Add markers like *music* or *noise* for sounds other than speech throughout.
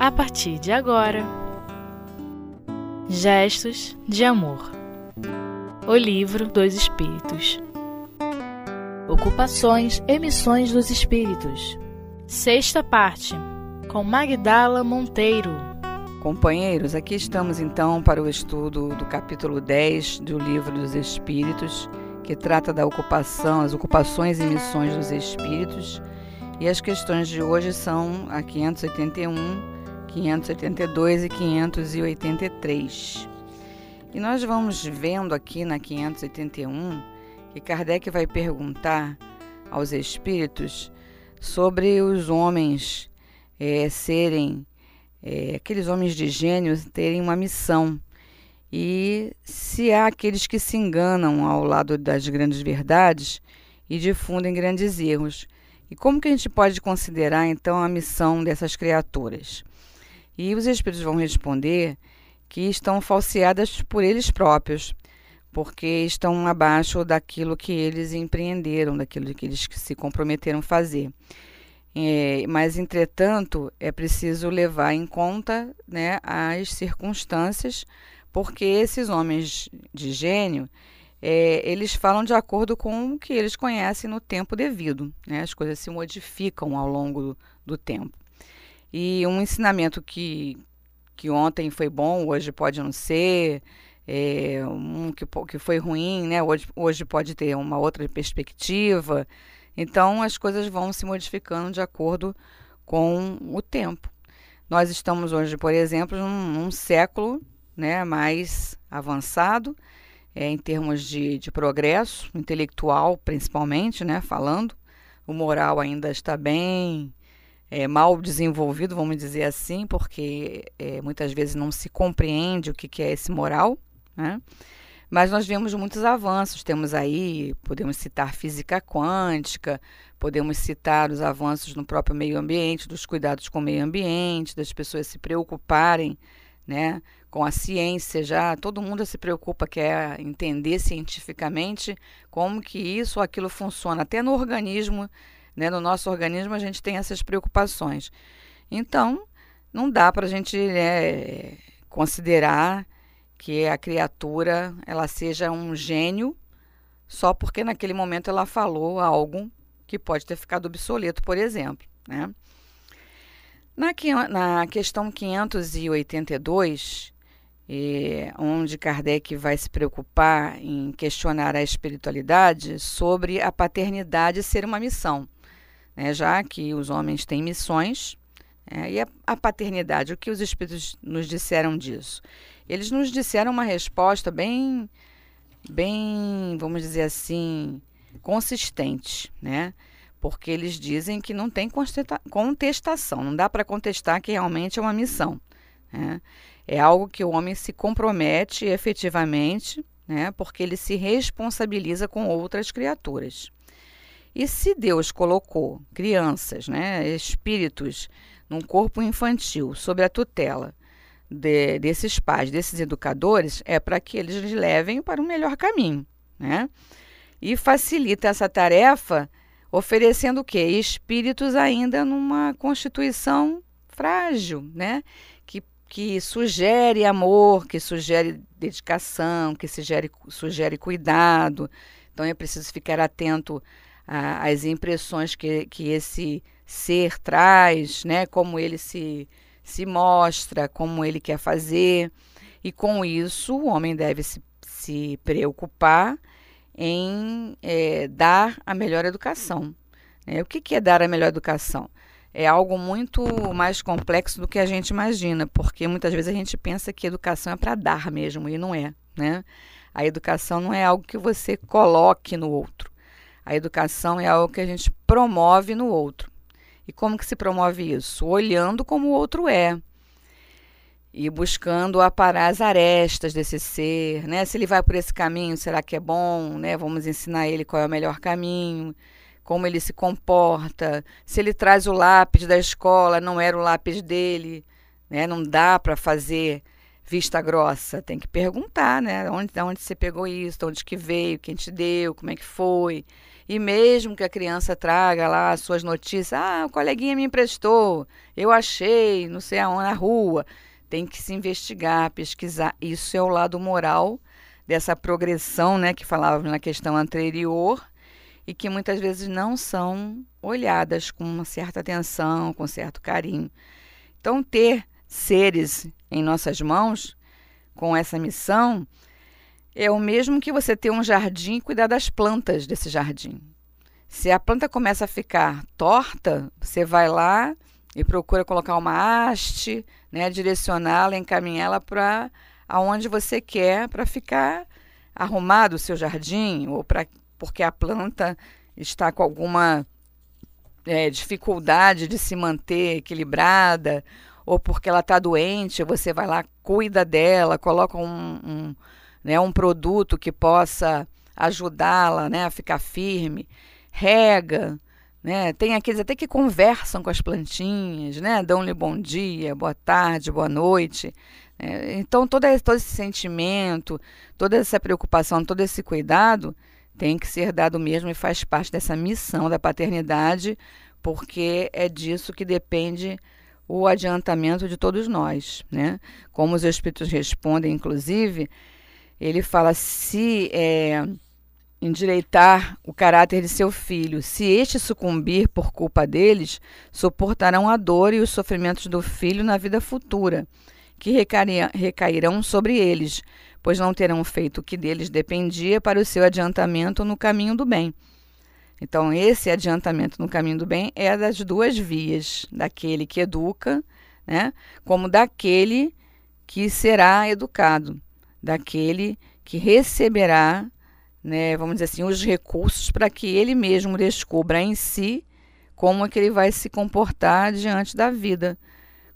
a partir de agora. Gestos de Amor O Livro dos Espíritos Ocupações e Missões dos Espíritos Sexta parte com Magdala Monteiro. Companheiros, aqui estamos então para o estudo do capítulo 10 do Livro dos Espíritos, que trata da ocupação, as ocupações e missões dos espíritos. E as questões de hoje são a 581 582 e 583. E nós vamos vendo aqui na 581 que Kardec vai perguntar aos espíritos sobre os homens é, serem, é, aqueles homens de gênio terem uma missão. E se há aqueles que se enganam ao lado das grandes verdades e difundem grandes erros. E como que a gente pode considerar então a missão dessas criaturas? E os espíritos vão responder que estão falseadas por eles próprios, porque estão abaixo daquilo que eles empreenderam, daquilo que eles se comprometeram a fazer. É, mas, entretanto, é preciso levar em conta né, as circunstâncias, porque esses homens de gênio, é, eles falam de acordo com o que eles conhecem no tempo devido. Né? As coisas se modificam ao longo do, do tempo. E um ensinamento que, que ontem foi bom, hoje pode não ser, é, um que, que foi ruim, né? Hoje, hoje pode ter uma outra perspectiva. Então as coisas vão se modificando de acordo com o tempo. Nós estamos hoje, por exemplo, num, num século né, mais avançado, é, em termos de, de progresso intelectual, principalmente, né, falando. O moral ainda está bem é, mal desenvolvido, vamos dizer assim, porque é, muitas vezes não se compreende o que, que é esse moral, né? Mas nós vemos muitos avanços. Temos aí, podemos citar física quântica, podemos citar os avanços no próprio meio ambiente, dos cuidados com o meio ambiente, das pessoas se preocuparem né, com a ciência já. Todo mundo se preocupa, quer entender cientificamente como que isso ou aquilo funciona, até no organismo né? No nosso organismo, a gente tem essas preocupações. Então, não dá para a gente né, considerar que a criatura ela seja um gênio só porque naquele momento ela falou algo que pode ter ficado obsoleto, por exemplo. Né? Na, na questão 582, eh, onde Kardec vai se preocupar em questionar a espiritualidade sobre a paternidade ser uma missão né, já que os homens têm missões. É, e a, a paternidade, o que os espíritos nos disseram disso? Eles nos disseram uma resposta bem, bem, vamos dizer assim, consistente, né? Porque eles dizem que não tem contestação, não dá para contestar que realmente é uma missão. Né? É algo que o homem se compromete efetivamente, né? Porque ele se responsabiliza com outras criaturas. E se Deus colocou crianças, né, espíritos, num corpo infantil, sob a tutela de, desses pais, desses educadores, é para que eles levem para um melhor caminho, né? E facilita essa tarefa oferecendo o quê? Espíritos ainda numa constituição frágil, né? Que, que sugere amor, que sugere dedicação, que sugere, sugere cuidado. Então é preciso ficar atento a, as impressões que, que esse ser traz, né? como ele se, se mostra, como ele quer fazer. E com isso, o homem deve se, se preocupar em é, dar a melhor educação. É, o que, que é dar a melhor educação? É algo muito mais complexo do que a gente imagina, porque muitas vezes a gente pensa que educação é para dar mesmo, e não é. Né? A educação não é algo que você coloque no outro. A educação é algo que a gente promove no outro. E como que se promove isso? Olhando como o outro é. E buscando aparar as arestas desse ser, né? Se ele vai por esse caminho, será que é bom, né? Vamos ensinar ele qual é o melhor caminho, como ele se comporta. Se ele traz o lápis da escola, não era o lápis dele, né? Não dá para fazer vista grossa, tem que perguntar, né? Onde, onde você pegou isso, de onde que veio, quem te deu, como é que foi. E mesmo que a criança traga lá as suas notícias, ah, o coleguinha me emprestou, eu achei, não sei aonde, na rua. Tem que se investigar, pesquisar. Isso é o lado moral dessa progressão, né, que falávamos na questão anterior e que muitas vezes não são olhadas com uma certa atenção, com certo carinho. Então, ter seres em nossas mãos com essa missão é o mesmo que você ter um jardim e cuidar das plantas desse jardim. Se a planta começa a ficar torta, você vai lá e procura colocar uma haste, né, direcioná-la, encaminhá-la para aonde você quer para ficar arrumado o seu jardim ou para porque a planta está com alguma é, dificuldade de se manter equilibrada ou porque ela está doente, você vai lá, cuida dela, coloca um, um, né, um produto que possa ajudá-la né, a ficar firme, rega, né? Tem aqueles até que conversam com as plantinhas, né? Dão-lhe bom dia, boa tarde, boa noite. Né? Então, todo, todo esse sentimento, toda essa preocupação, todo esse cuidado tem que ser dado mesmo e faz parte dessa missão da paternidade, porque é disso que depende o adiantamento de todos nós, né? Como os Espíritos respondem, inclusive, ele fala se é, endireitar o caráter de seu filho, se este sucumbir por culpa deles, suportarão a dor e os sofrimentos do filho na vida futura, que recairão sobre eles, pois não terão feito o que deles dependia para o seu adiantamento no caminho do bem. Então, esse adiantamento no caminho do bem é das duas vias, daquele que educa, né, como daquele que será educado, daquele que receberá, né, vamos dizer assim, os recursos para que ele mesmo descubra em si como é que ele vai se comportar diante da vida,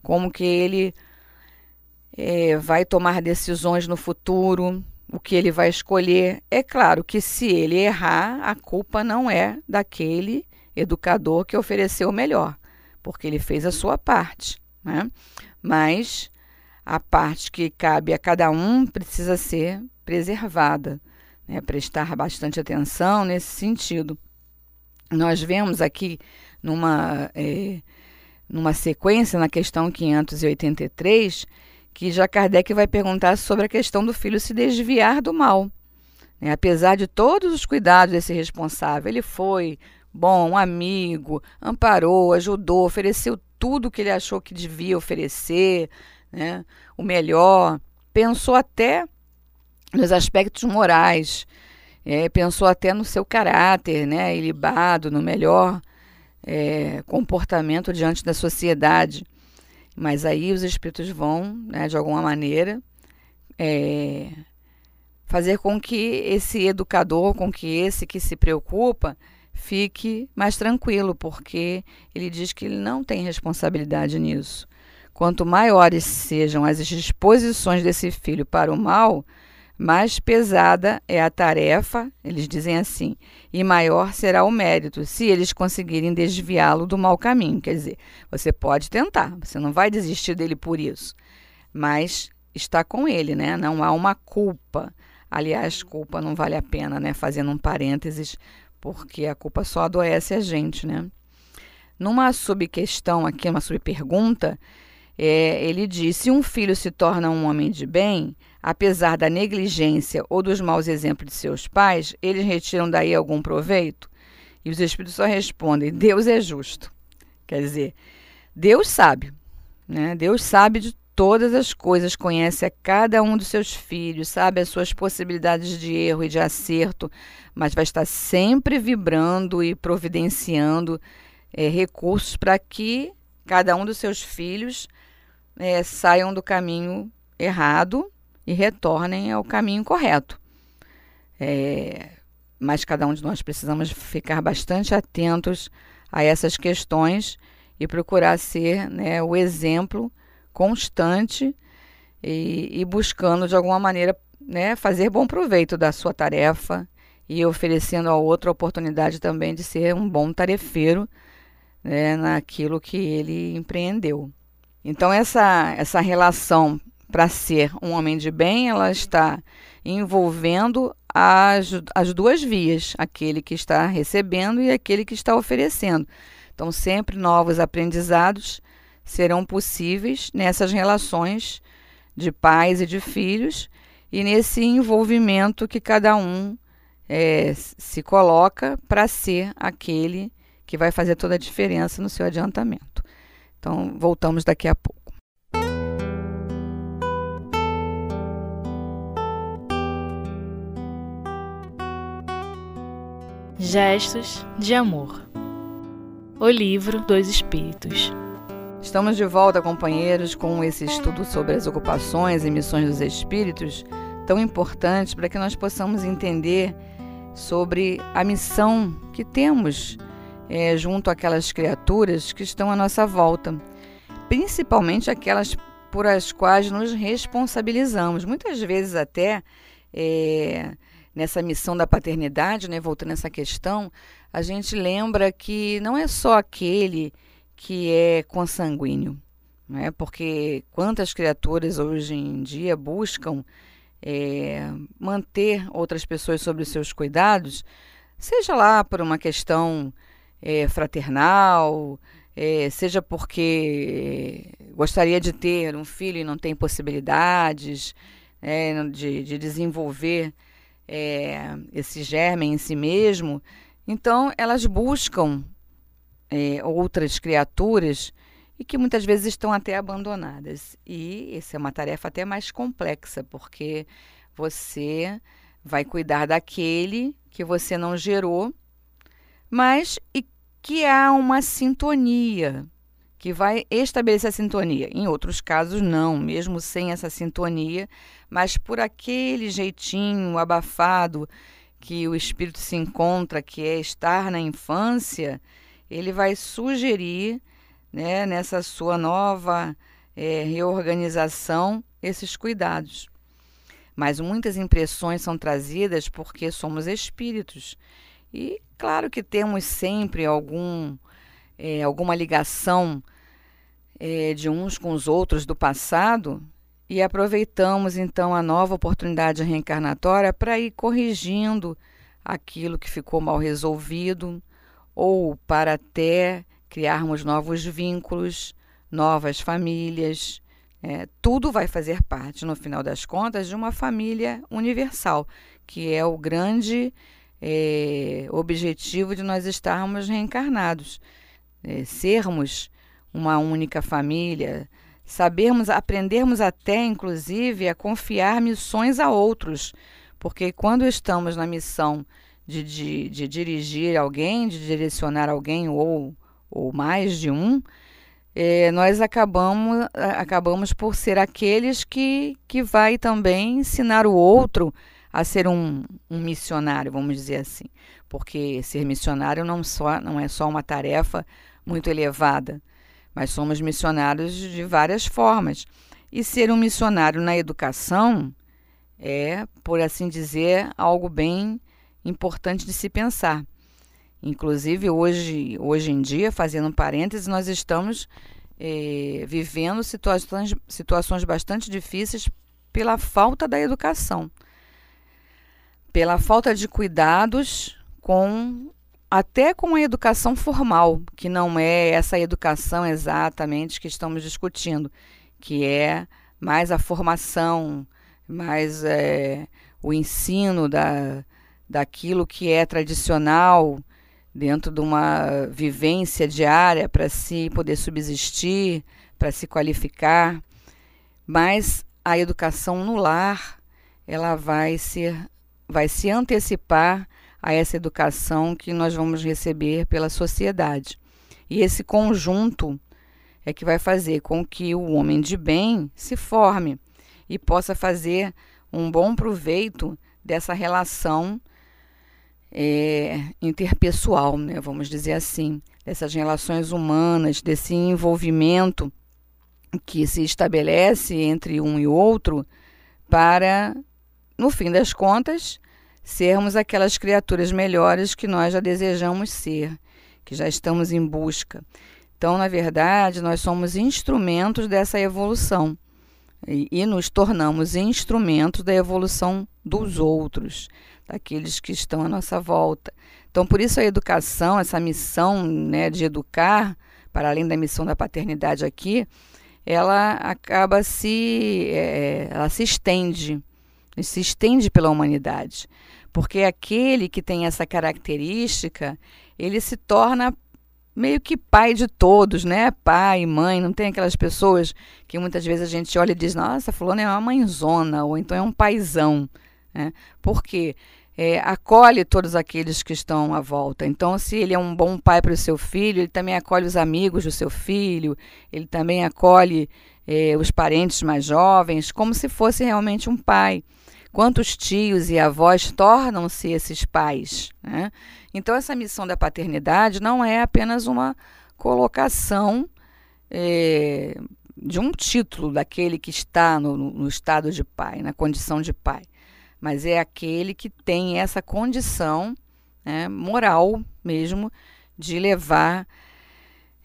como que ele é, vai tomar decisões no futuro, o que ele vai escolher. É claro que se ele errar, a culpa não é daquele educador que ofereceu o melhor, porque ele fez a sua parte. Né? Mas a parte que cabe a cada um precisa ser preservada, né? prestar bastante atenção nesse sentido. Nós vemos aqui numa, é, numa sequência, na questão 583, que já Kardec vai perguntar sobre a questão do filho se desviar do mal. Né? Apesar de todos os cuidados desse responsável, ele foi bom, amigo, amparou, ajudou, ofereceu tudo que ele achou que devia oferecer, né? o melhor, pensou até nos aspectos morais, é, pensou até no seu caráter, né, ilibado, no melhor é, comportamento diante da sociedade. Mas aí os espíritos vão, né, de alguma maneira, é, fazer com que esse educador, com que esse que se preocupa, fique mais tranquilo, porque ele diz que ele não tem responsabilidade nisso. Quanto maiores sejam as disposições desse filho para o mal, mais pesada é a tarefa, eles dizem assim, e maior será o mérito, se eles conseguirem desviá-lo do mau caminho. Quer dizer, você pode tentar, você não vai desistir dele por isso, mas está com ele, né? Não há uma culpa. Aliás, culpa não vale a pena, né? Fazendo um parênteses, porque a culpa só adoece a gente, né? Numa subquestão aqui, uma subpergunta, é, ele diz: se um filho se torna um homem de bem, apesar da negligência ou dos maus exemplos de seus pais, eles retiram daí algum proveito? E os espíritos só respondem: Deus é justo. Quer dizer, Deus sabe, né? Deus sabe de todas as coisas, conhece a cada um dos seus filhos, sabe as suas possibilidades de erro e de acerto, mas vai estar sempre vibrando e providenciando é, recursos para que cada um dos seus filhos é, saiam do caminho errado e retornem ao caminho correto. É, mas cada um de nós precisamos ficar bastante atentos a essas questões e procurar ser né, o exemplo constante e, e, buscando de alguma maneira né, fazer bom proveito da sua tarefa e oferecendo ao outro a oportunidade também de ser um bom tarefeiro né, naquilo que ele empreendeu. Então, essa, essa relação para ser um homem de bem, ela está envolvendo as, as duas vias, aquele que está recebendo e aquele que está oferecendo. Então, sempre novos aprendizados serão possíveis nessas relações de pais e de filhos e nesse envolvimento que cada um é, se coloca para ser aquele que vai fazer toda a diferença no seu adiantamento. Então, voltamos daqui a pouco. Gestos de Amor O Livro dos Espíritos Estamos de volta, companheiros, com esse estudo sobre as ocupações e missões dos espíritos, tão importante para que nós possamos entender sobre a missão que temos é, junto àquelas criaturas que estão à nossa volta, principalmente aquelas por as quais nos responsabilizamos. Muitas vezes até é, nessa missão da paternidade, né, voltando a essa questão, a gente lembra que não é só aquele que é consanguíneo, né? porque quantas criaturas hoje em dia buscam é, manter outras pessoas sob os seus cuidados, seja lá por uma questão é, fraternal, é, seja porque gostaria de ter um filho e não tem possibilidades é, de, de, desenvolver é, esse germe em si mesmo, então elas buscam é, outras criaturas e que muitas vezes estão até abandonadas. E essa é uma tarefa até mais complexa, porque você vai cuidar daquele que você não gerou, mas e que há uma sintonia, que vai estabelecer a sintonia. Em outros casos, não, mesmo sem essa sintonia, mas por aquele jeitinho abafado que o espírito se encontra, que é estar na infância, ele vai sugerir né, nessa sua nova é, reorganização, esses cuidados. Mas muitas impressões são trazidas porque somos espíritos. E claro que temos sempre algum, é, alguma ligação é, de uns com os outros do passado e aproveitamos então a nova oportunidade reencarnatória para ir corrigindo aquilo que ficou mal resolvido ou para até criarmos novos vínculos, novas famílias. É, tudo vai fazer parte, no final das contas, de uma família universal, que é o grande é, objetivo de nós estarmos reencarnados. É, sermos uma única família, sabermos, aprendermos até, inclusive, a confiar missões a outros, porque quando estamos na missão de, de, de dirigir alguém, de direcionar alguém ou ou mais de um, é, nós acabamos, acabamos por ser aqueles que, que vai também ensinar o outro a ser um, um missionário, vamos dizer assim. Porque ser missionário não, só, não é só uma tarefa muito elevada, mas somos missionários de várias formas. E ser um missionário na educação é, por assim dizer, algo bem importante de se pensar. Inclusive, hoje, hoje em dia, fazendo um parênteses, nós estamos eh, vivendo situações, situações bastante difíceis pela falta da educação, pela falta de cuidados com até com a educação formal, que não é essa educação exatamente que estamos discutindo, que é mais a formação, mais é, o ensino da, daquilo que é tradicional, dentro de uma vivência diária para se poder subsistir, para se qualificar, mas a educação no lar, ela vai ser vai se antecipar a essa educação que nós vamos receber pela sociedade. E esse conjunto é que vai fazer com que o homem de bem se forme e possa fazer um bom proveito dessa relação é, interpessoal, né, vamos dizer assim, dessas relações humanas, desse envolvimento que se estabelece entre um e outro para, no fim das contas, sermos aquelas criaturas melhores que nós já desejamos ser, que já estamos em busca. Então, na verdade, nós somos instrumentos dessa evolução. e, e nos tornamos instrumentos da evolução dos outros, daqueles que estão à nossa volta. Então, por isso a educação, essa missão né, de educar, para além da missão da paternidade aqui, ela acaba se, é, ela se estende, se estende pela humanidade, porque aquele que tem essa característica, ele se torna meio que pai de todos, né? Pai, mãe, não tem aquelas pessoas que muitas vezes a gente olha e diz, nossa, fulano é uma mãezona, ou então é um paizão, né? Porque é, acolhe todos aqueles que estão à volta. Então, se ele é um bom pai para o seu filho, ele também acolhe os amigos do seu filho, ele também acolhe é, os parentes mais jovens, como se fosse realmente um pai. Quantos tios e avós tornam-se esses pais? Né? Então, essa missão da paternidade não é apenas uma colocação é, de um título daquele que está no, no estado de pai, na condição de pai, mas é aquele que tem essa condição né, moral mesmo de levar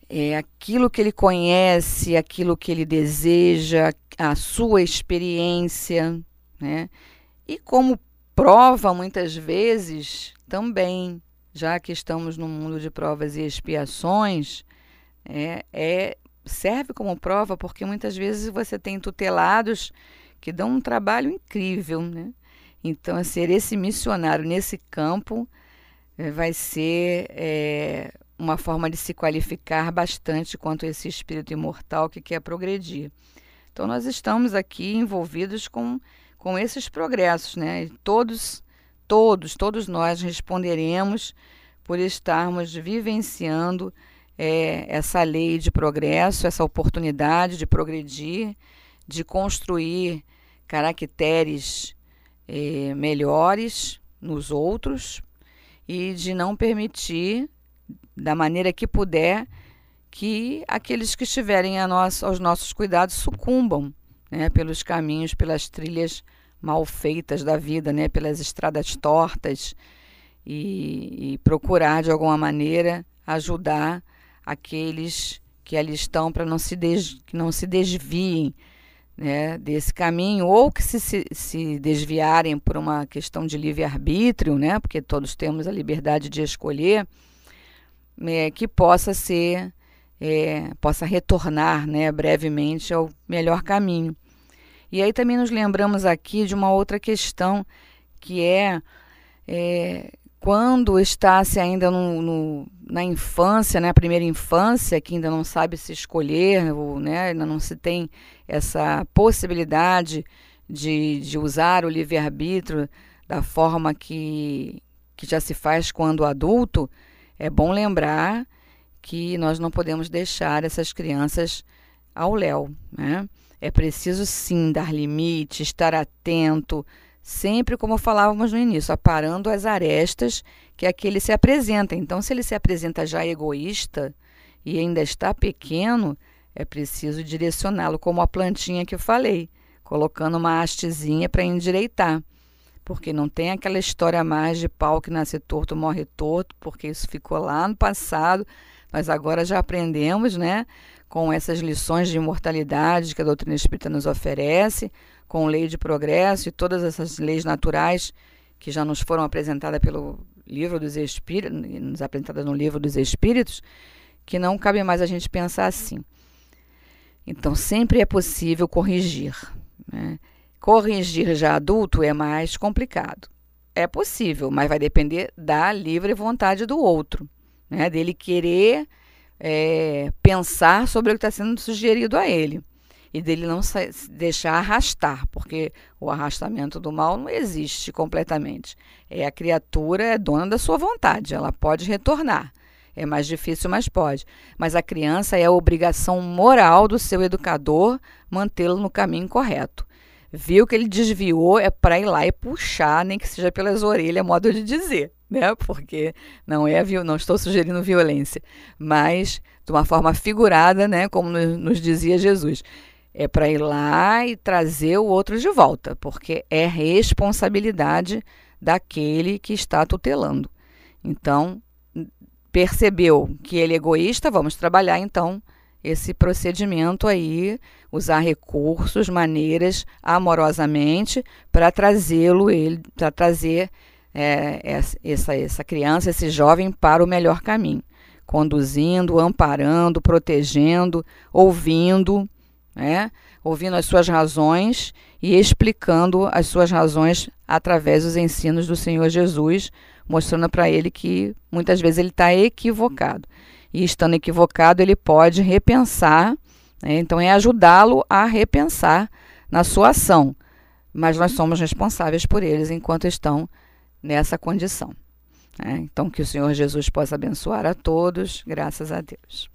é, aquilo que ele conhece, aquilo que ele deseja, a sua experiência, né? E como prova, muitas vezes, também, já que estamos no mundo de provas e expiações, é, é, serve como prova porque muitas vezes você tem tutelados que dão um trabalho incrível, né? Então, ser esse missionário nesse campo é, vai ser é, uma forma de se qualificar bastante quanto esse espírito imortal que quer progredir. Então, nós estamos aqui envolvidos com com esses progressos, né? E todos, todos, todos nós responderemos por estarmos vivenciando é, essa lei de progresso, essa oportunidade de progredir, de construir caracteres é, melhores nos outros e de não permitir, da maneira que puder, que aqueles que estiverem aos nossos cuidados sucumbam né, pelos caminhos, pelas trilhas mal feitas da vida, né, pelas estradas tortas e, e procurar de alguma maneira ajudar aqueles que ali estão para não se que não se desviem né, desse caminho ou que se, se, se desviarem por uma questão de livre arbítrio, né, porque todos temos a liberdade de escolher, é, que possa ser é, possa retornar né, brevemente ao melhor caminho. E aí também nos lembramos aqui de uma outra questão que é, é quando está-se ainda no, no, na infância, né, primeira infância, que ainda não sabe se escolher, ou, né, ainda não se tem essa possibilidade de, de usar o livre-arbítrio da forma que, que já se faz quando adulto, é bom lembrar que nós não podemos deixar essas crianças ao léu. Né? É preciso sim dar limite, estar atento, sempre como falávamos no início, aparando as arestas que aquele se apresenta. Então, se ele se apresenta já egoísta e ainda está pequeno, é preciso direcioná-lo, como a plantinha que eu falei, colocando uma hastezinha para endireitar. Porque não tem aquela história mais de pau que nasce torto, morre torto, porque isso ficou lá no passado nós agora já aprendemos, né, com essas lições de imortalidade que a doutrina espírita nos oferece, com lei de progresso e todas essas leis naturais que já nos foram apresentadas pelo livro dos Espíritos, nos apresentadas no livro dos Espíritos, que não cabe mais a gente pensar assim. Então, sempre é possível corrigir. Né? Corrigir já adulto é mais complicado. É possível, mas vai depender da livre vontade do outro né, dele querer é, pensar sobre o que está sendo sugerido a ele e dele não se deixar arrastar, porque o arrastamento do mal não existe completamente. É a criatura é dona da sua vontade, ela pode retornar. É mais difícil, mas pode. Mas a criança é a obrigação moral do seu educador mantê-lo no caminho correto. Viu que ele desviou, é para ir lá e puxar, nem que seja pelas orelhas, modo de dizer *laughs* né? Porque não é não estou sugerindo violência, mas de uma forma figurada, né? Como nos dizia Jesus, é para ir lá e trazer o outro de volta, porque é responsabilidade daquele que está tutelando. Então, percebeu que ele é egoísta, vamos trabalhar então esse procedimento aí, usar recursos, maneiras, amorosamente, para trazê-lo, ele, para trazer é, essa, essa criança, esse jovem para o melhor caminho, conduzindo, amparando, protegendo, ouvindo, né? ouvindo as suas razões e explicando as suas razões através dos ensinos do Senhor Jesus, mostrando para ele que muitas vezes ele está equivocado. E estando equivocado, ele pode repensar, né? então é ajudá-lo a repensar na sua ação. Mas nós somos responsáveis por eles enquanto estão nessa condição. Né? Então, que o Senhor Jesus possa abençoar a todos, graças a Deus.